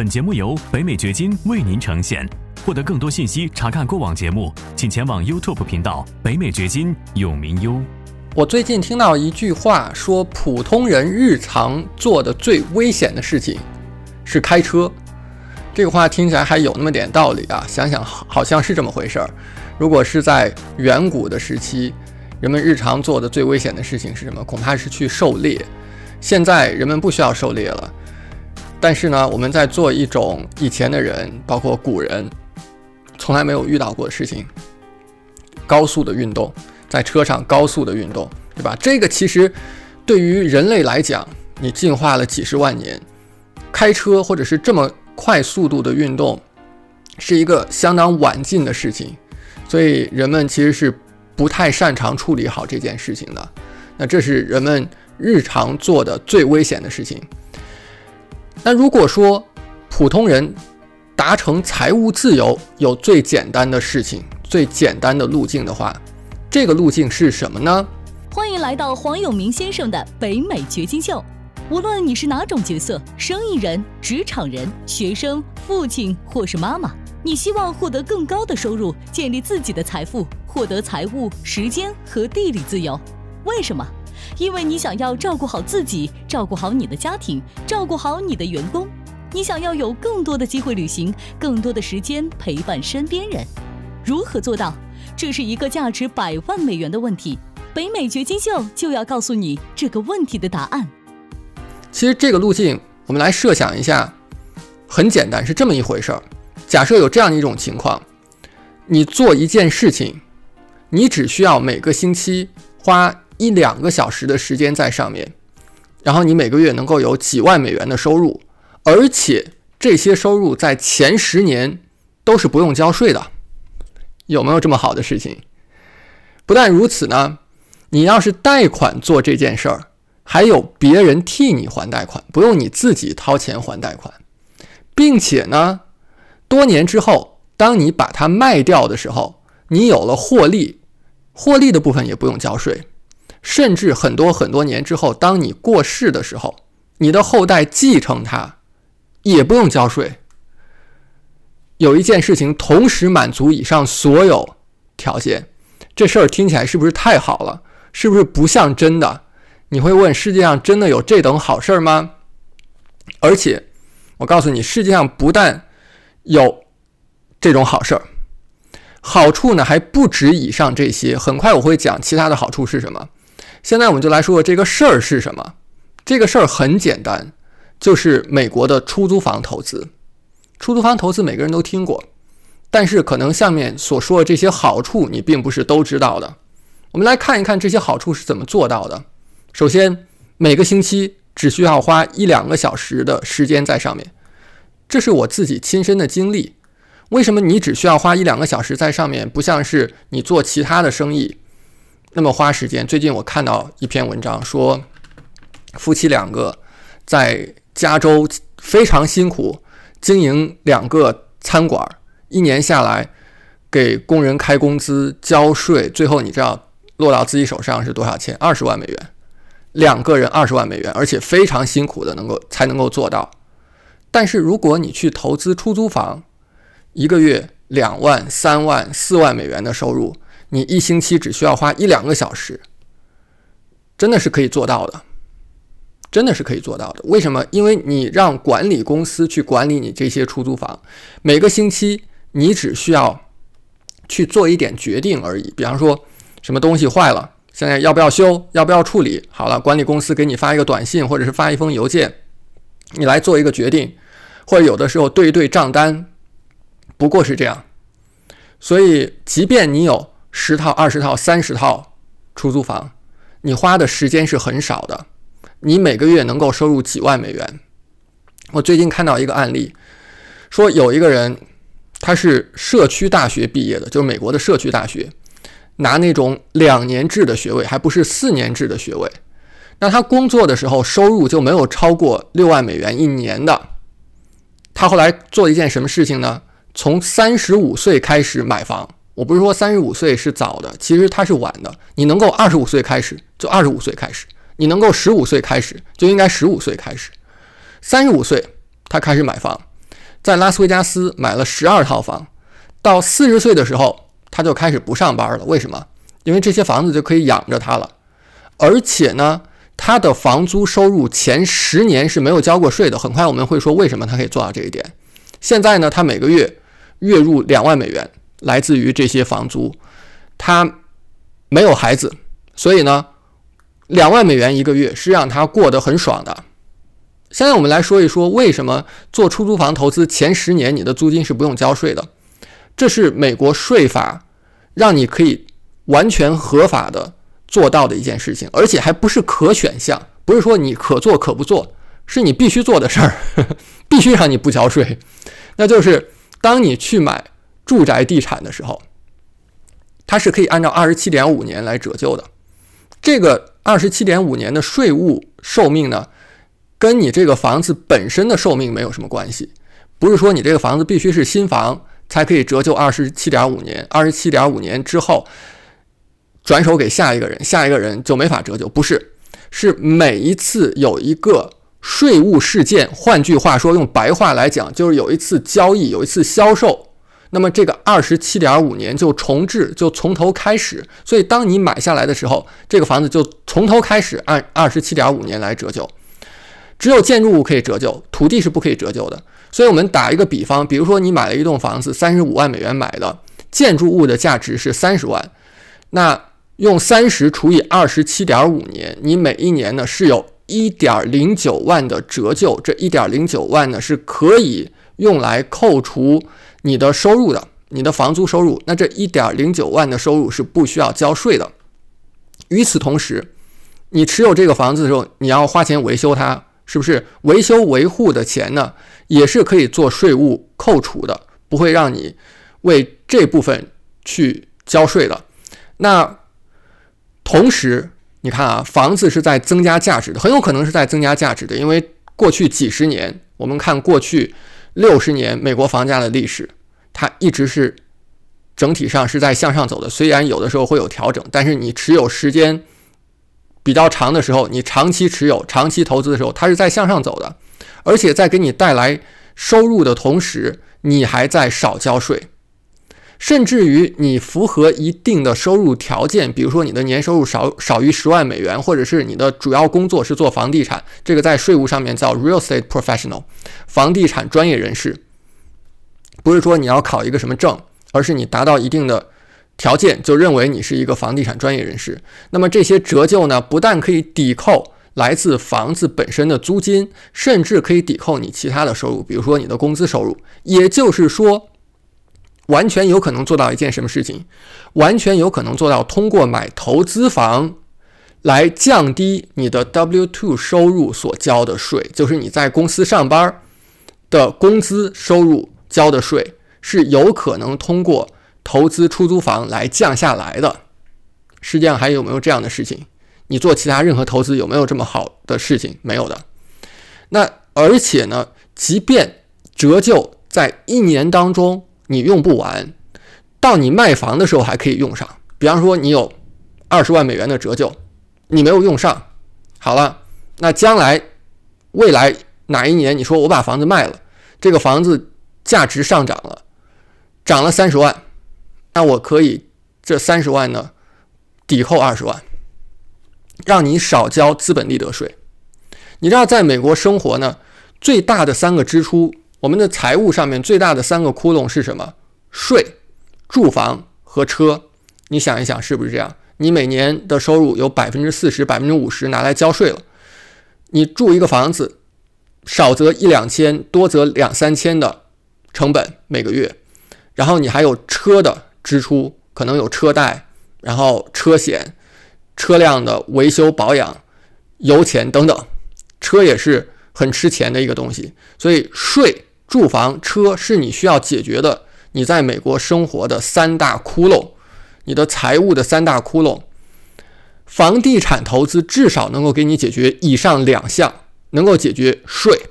本节目由北美掘金为您呈现。获得更多信息，查看过往节目，请前往 YouTube 频道“北美掘金”永明优。我最近听到一句话，说普通人日常做的最危险的事情是开车。这个话听起来还有那么点道理啊，想想好像是这么回事儿。如果是在远古的时期，人们日常做的最危险的事情是什么？恐怕是去狩猎。现在人们不需要狩猎了，但是呢，我们在做一种以前的人，包括古人，从来没有遇到过的事情——高速的运动，在车上高速的运动，对吧？这个其实对于人类来讲，你进化了几十万年，开车或者是这么快速度的运动，是一个相当晚近的事情。所以人们其实是不太擅长处理好这件事情的。那这是人们日常做的最危险的事情。那如果说普通人达成财务自由有最简单的事情、最简单的路径的话，这个路径是什么呢？欢迎来到黄永明先生的北美掘金秀。无论你是哪种角色，生意人、职场人、学生、父亲或是妈妈。你希望获得更高的收入，建立自己的财富，获得财务、时间和地理自由。为什么？因为你想要照顾好自己，照顾好你的家庭，照顾好你的员工。你想要有更多的机会旅行，更多的时间陪伴身边人。如何做到？这是一个价值百万美元的问题。北美掘金秀就要告诉你这个问题的答案。其实这个路径，我们来设想一下，很简单，是这么一回事儿。假设有这样一种情况，你做一件事情，你只需要每个星期花一两个小时的时间在上面，然后你每个月能够有几万美元的收入，而且这些收入在前十年都是不用交税的，有没有这么好的事情？不但如此呢，你要是贷款做这件事儿，还有别人替你还贷款，不用你自己掏钱还贷款，并且呢。多年之后，当你把它卖掉的时候，你有了获利，获利的部分也不用交税，甚至很多很多年之后，当你过世的时候，你的后代继承它，也不用交税。有一件事情同时满足以上所有条件，这事儿听起来是不是太好了？是不是不像真的？你会问：世界上真的有这等好事儿吗？而且，我告诉你，世界上不但有这种好事儿，好处呢还不止以上这些。很快我会讲其他的好处是什么。现在我们就来说说这个事儿是什么。这个事儿很简单，就是美国的出租房投资。出租房投资每个人都听过，但是可能下面所说的这些好处你并不是都知道的。我们来看一看这些好处是怎么做到的。首先，每个星期只需要花一两个小时的时间在上面。这是我自己亲身的经历。为什么你只需要花一两个小时在上面，不像是你做其他的生意那么花时间？最近我看到一篇文章说，夫妻两个在加州非常辛苦经营两个餐馆，一年下来给工人开工资、交税，最后你知道落到自己手上是多少钱？二十万美元，两个人二十万美元，而且非常辛苦的能够才能够做到。但是如果你去投资出租房，一个月两万、三万、四万美元的收入，你一星期只需要花一两个小时，真的是可以做到的，真的是可以做到的。为什么？因为你让管理公司去管理你这些出租房，每个星期你只需要去做一点决定而已。比方说，什么东西坏了，现在要不要修，要不要处理？好了，管理公司给你发一个短信，或者是发一封邮件。你来做一个决定，或者有的时候对一对账单，不过是这样。所以，即便你有十套、二十套、三十套出租房，你花的时间是很少的。你每个月能够收入几万美元。我最近看到一个案例，说有一个人，他是社区大学毕业的，就是美国的社区大学，拿那种两年制的学位，还不是四年制的学位。那他工作的时候收入就没有超过六万美元一年的。他后来做一件什么事情呢？从三十五岁开始买房。我不是说三十五岁是早的，其实他是晚的。你能够二十五岁开始，就二十五岁开始；你能够十五岁开始，就应该十五岁开始。三十五岁他开始买房，在拉斯维加斯买了十二套房，到四十岁的时候他就开始不上班了。为什么？因为这些房子就可以养着他了，而且呢，他的房租收入前十年是没有交过税的。很快我们会说为什么他可以做到这一点。现在呢，他每个月月入两万美元，来自于这些房租。他没有孩子，所以呢，两万美元一个月是让他过得很爽的。现在我们来说一说，为什么做出租房投资前十年你的租金是不用交税的？这是美国税法让你可以完全合法的做到的一件事情，而且还不是可选项，不是说你可做可不做，是你必须做的事儿，必须让你不交税。那就是当你去买住宅地产的时候，它是可以按照二十七点五年来折旧的。这个二十七点五年的税务寿命呢，跟你这个房子本身的寿命没有什么关系，不是说你这个房子必须是新房才可以折旧二十七点五年，二十七点五年之后转手给下一个人，下一个人就没法折旧，不是，是每一次有一个。税务事件，换句话说，用白话来讲，就是有一次交易，有一次销售，那么这个二十七点五年就重置，就从头开始。所以，当你买下来的时候，这个房子就从头开始按二十七点五年来折旧。只有建筑物可以折旧，土地是不可以折旧的。所以我们打一个比方，比如说你买了一栋房子，三十五万美元买的，建筑物的价值是三十万，那用三十除以二十七点五年，你每一年呢是有。一点零九万的折旧，这一点零九万呢是可以用来扣除你的收入的，你的房租收入。那这一点零九万的收入是不需要交税的。与此同时，你持有这个房子的时候，你要花钱维修它，是不是？维修维护的钱呢，也是可以做税务扣除的，不会让你为这部分去交税的。那同时，你看啊，房子是在增加价值的，很有可能是在增加价值的，因为过去几十年，我们看过去六十年美国房价的历史，它一直是整体上是在向上走的。虽然有的时候会有调整，但是你持有时间比较长的时候，你长期持有、长期投资的时候，它是在向上走的，而且在给你带来收入的同时，你还在少交税。甚至于你符合一定的收入条件，比如说你的年收入少少于十万美元，或者是你的主要工作是做房地产，这个在税务上面叫 real estate professional，房地产专业人士。不是说你要考一个什么证，而是你达到一定的条件，就认为你是一个房地产专业人士。那么这些折旧呢，不但可以抵扣来自房子本身的租金，甚至可以抵扣你其他的收入，比如说你的工资收入。也就是说。完全有可能做到一件什么事情？完全有可能做到通过买投资房来降低你的 W2 收入所交的税，就是你在公司上班的工资收入交的税是有可能通过投资出租房来降下来的。世界上还有没有这样的事情？你做其他任何投资有没有这么好的事情？没有的。那而且呢，即便折旧在一年当中。你用不完，到你卖房的时候还可以用上。比方说，你有二十万美元的折旧，你没有用上，好了，那将来未来哪一年，你说我把房子卖了，这个房子价值上涨了，涨了三十万，那我可以这三十万呢抵扣二十万，让你少交资本利得税。你知道，在美国生活呢，最大的三个支出。我们的财务上面最大的三个窟窿是什么？税、住房和车。你想一想，是不是这样？你每年的收入有百分之四十、百分之五十拿来交税了。你住一个房子，少则一两千，多则两三千的成本每个月。然后你还有车的支出，可能有车贷，然后车险、车辆的维修保养、油钱等等。车也是很吃钱的一个东西，所以税。住房、车是你需要解决的，你在美国生活的三大窟窿，你的财务的三大窟窿。房地产投资至少能够给你解决以上两项，能够解决税。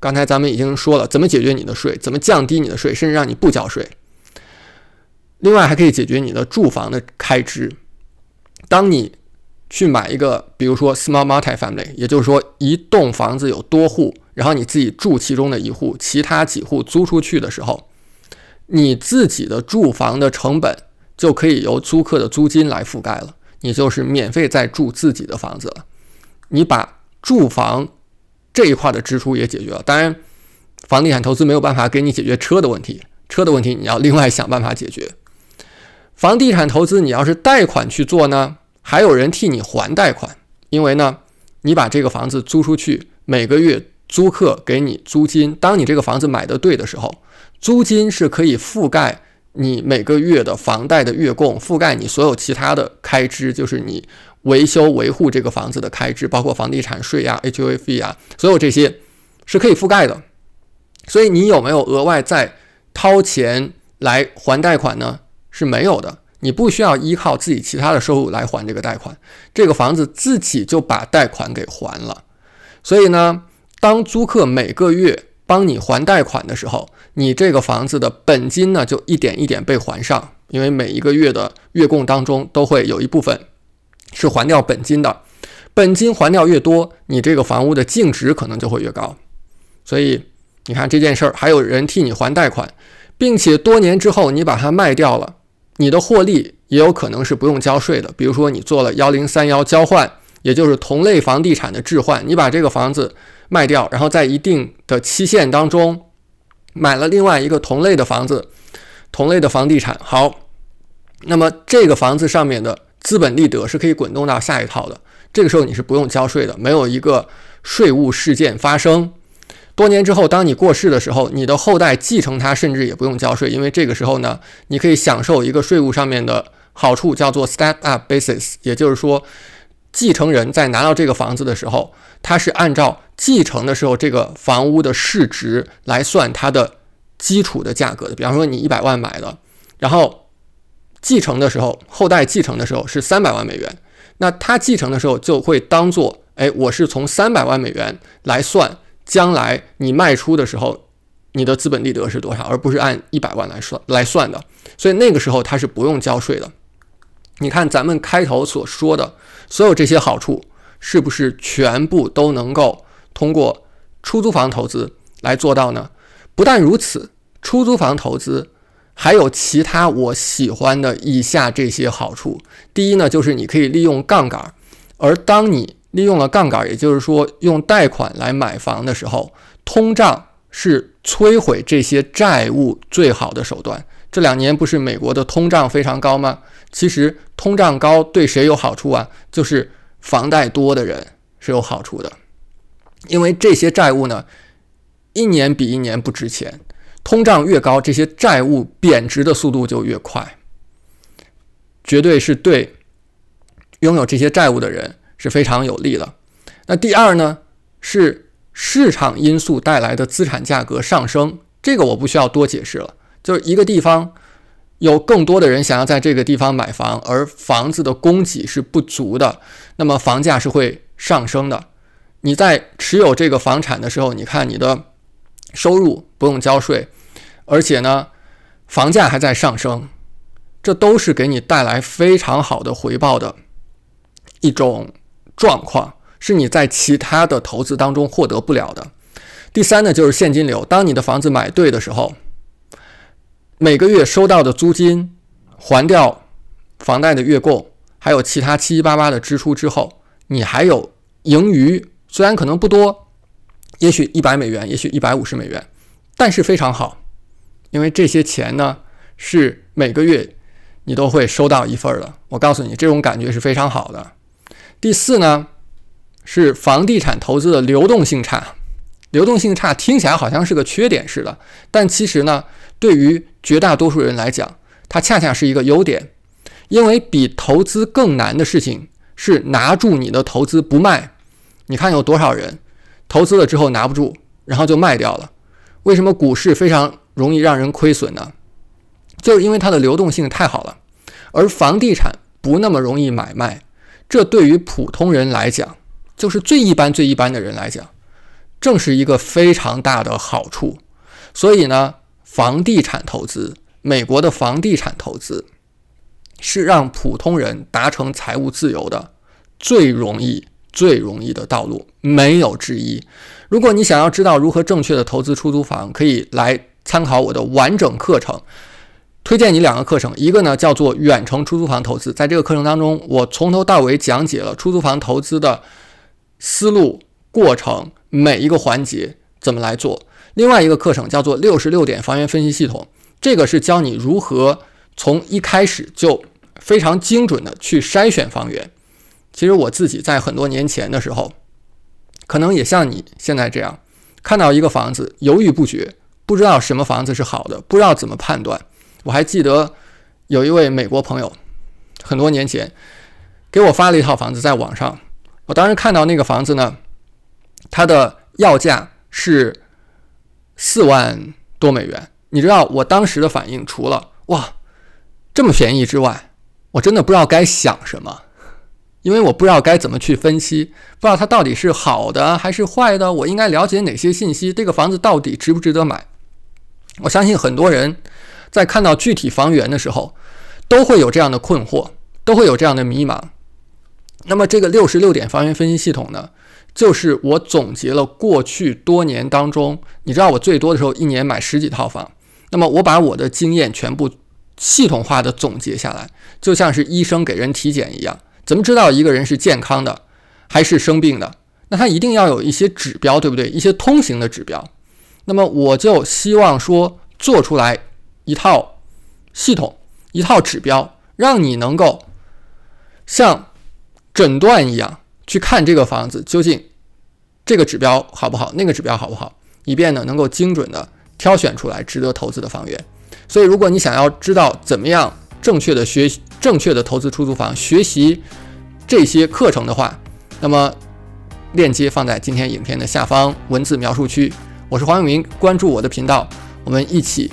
刚才咱们已经说了，怎么解决你的税，怎么降低你的税，甚至让你不交税。另外还可以解决你的住房的开支。当你去买一个，比如说 small multi-family，也就是说一栋房子有多户，然后你自己住其中的一户，其他几户租出去的时候，你自己的住房的成本就可以由租客的租金来覆盖了，你就是免费在住自己的房子了。你把住房这一块的支出也解决了。当然，房地产投资没有办法给你解决车的问题，车的问题你要另外想办法解决。房地产投资你要是贷款去做呢？还有人替你还贷款，因为呢，你把这个房子租出去，每个月租客给你租金。当你这个房子买的对的时候，租金是可以覆盖你每个月的房贷的月供，覆盖你所有其他的开支，就是你维修维护这个房子的开支，包括房地产税呀、HOA 费啊，所有这些是可以覆盖的。所以你有没有额外再掏钱来还贷款呢？是没有的。你不需要依靠自己其他的收入来还这个贷款，这个房子自己就把贷款给还了。所以呢，当租客每个月帮你还贷款的时候，你这个房子的本金呢就一点一点被还上，因为每一个月的月供当中都会有一部分是还掉本金的，本金还掉越多，你这个房屋的净值可能就会越高。所以你看这件事儿，还有人替你还贷款，并且多年之后你把它卖掉了。你的获利也有可能是不用交税的，比如说你做了幺零三幺交换，也就是同类房地产的置换，你把这个房子卖掉，然后在一定的期限当中买了另外一个同类的房子，同类的房地产。好，那么这个房子上面的资本利得是可以滚动到下一套的，这个时候你是不用交税的，没有一个税务事件发生。多年之后，当你过世的时候，你的后代继承它，甚至也不用交税，因为这个时候呢，你可以享受一个税务上面的好处，叫做 step up basis，也就是说，继承人在拿到这个房子的时候，他是按照继承的时候这个房屋的市值来算它的基础的价格的。比方说，你一百万买的，然后继承的时候，后代继承的时候是三百万美元，那他继承的时候就会当做，哎，我是从三百万美元来算。将来你卖出的时候，你的资本利得是多少，而不是按一百万来算来算的，所以那个时候它是不用交税的。你看咱们开头所说的所有这些好处，是不是全部都能够通过出租房投资来做到呢？不但如此，出租房投资还有其他我喜欢的以下这些好处。第一呢，就是你可以利用杠杆，而当你利用了杠杆，也就是说用贷款来买房的时候，通胀是摧毁这些债务最好的手段。这两年不是美国的通胀非常高吗？其实通胀高对谁有好处啊？就是房贷多的人是有好处的，因为这些债务呢，一年比一年不值钱，通胀越高，这些债务贬值的速度就越快，绝对是对拥有这些债务的人。是非常有利的。那第二呢，是市场因素带来的资产价格上升，这个我不需要多解释了。就是一个地方有更多的人想要在这个地方买房，而房子的供给是不足的，那么房价是会上升的。你在持有这个房产的时候，你看你的收入不用交税，而且呢，房价还在上升，这都是给你带来非常好的回报的一种。状况是你在其他的投资当中获得不了的。第三呢，就是现金流。当你的房子买对的时候，每个月收到的租金还掉房贷的月供，还有其他七七八八的支出之后，你还有盈余。虽然可能不多，也许一百美元，也许一百五十美元，但是非常好，因为这些钱呢是每个月你都会收到一份的。我告诉你，这种感觉是非常好的。第四呢，是房地产投资的流动性差。流动性差听起来好像是个缺点似的，但其实呢，对于绝大多数人来讲，它恰恰是一个优点。因为比投资更难的事情是拿住你的投资不卖。你看有多少人投资了之后拿不住，然后就卖掉了？为什么股市非常容易让人亏损呢？就是因为它的流动性太好了，而房地产不那么容易买卖。这对于普通人来讲，就是最一般、最一般的人来讲，正是一个非常大的好处。所以呢，房地产投资，美国的房地产投资，是让普通人达成财务自由的最容易、最容易的道路，没有之一。如果你想要知道如何正确的投资出租房，可以来参考我的完整课程。推荐你两个课程，一个呢叫做远程出租房投资，在这个课程当中，我从头到尾讲解了出租房投资的思路、过程，每一个环节怎么来做。另外一个课程叫做六十六点房源分析系统，这个是教你如何从一开始就非常精准的去筛选房源。其实我自己在很多年前的时候，可能也像你现在这样，看到一个房子犹豫不决，不知道什么房子是好的，不知道怎么判断。我还记得有一位美国朋友，很多年前给我发了一套房子在网上。我当时看到那个房子呢，它的要价是四万多美元。你知道我当时的反应，除了哇这么便宜之外，我真的不知道该想什么，因为我不知道该怎么去分析，不知道它到底是好的还是坏的，我应该了解哪些信息？这个房子到底值不值得买？我相信很多人。在看到具体房源的时候，都会有这样的困惑，都会有这样的迷茫。那么这个六十六点房源分析系统呢，就是我总结了过去多年当中，你知道我最多的时候一年买十几套房，那么我把我的经验全部系统化的总结下来，就像是医生给人体检一样，怎么知道一个人是健康的还是生病的？那他一定要有一些指标，对不对？一些通行的指标。那么我就希望说做出来。一套系统，一套指标，让你能够像诊断一样去看这个房子究竟这个指标好不好，那个指标好不好，以便呢能够精准的挑选出来值得投资的房源。所以，如果你想要知道怎么样正确的学习、正确的投资出租房，学习这些课程的话，那么链接放在今天影片的下方文字描述区。我是黄永明，关注我的频道，我们一起。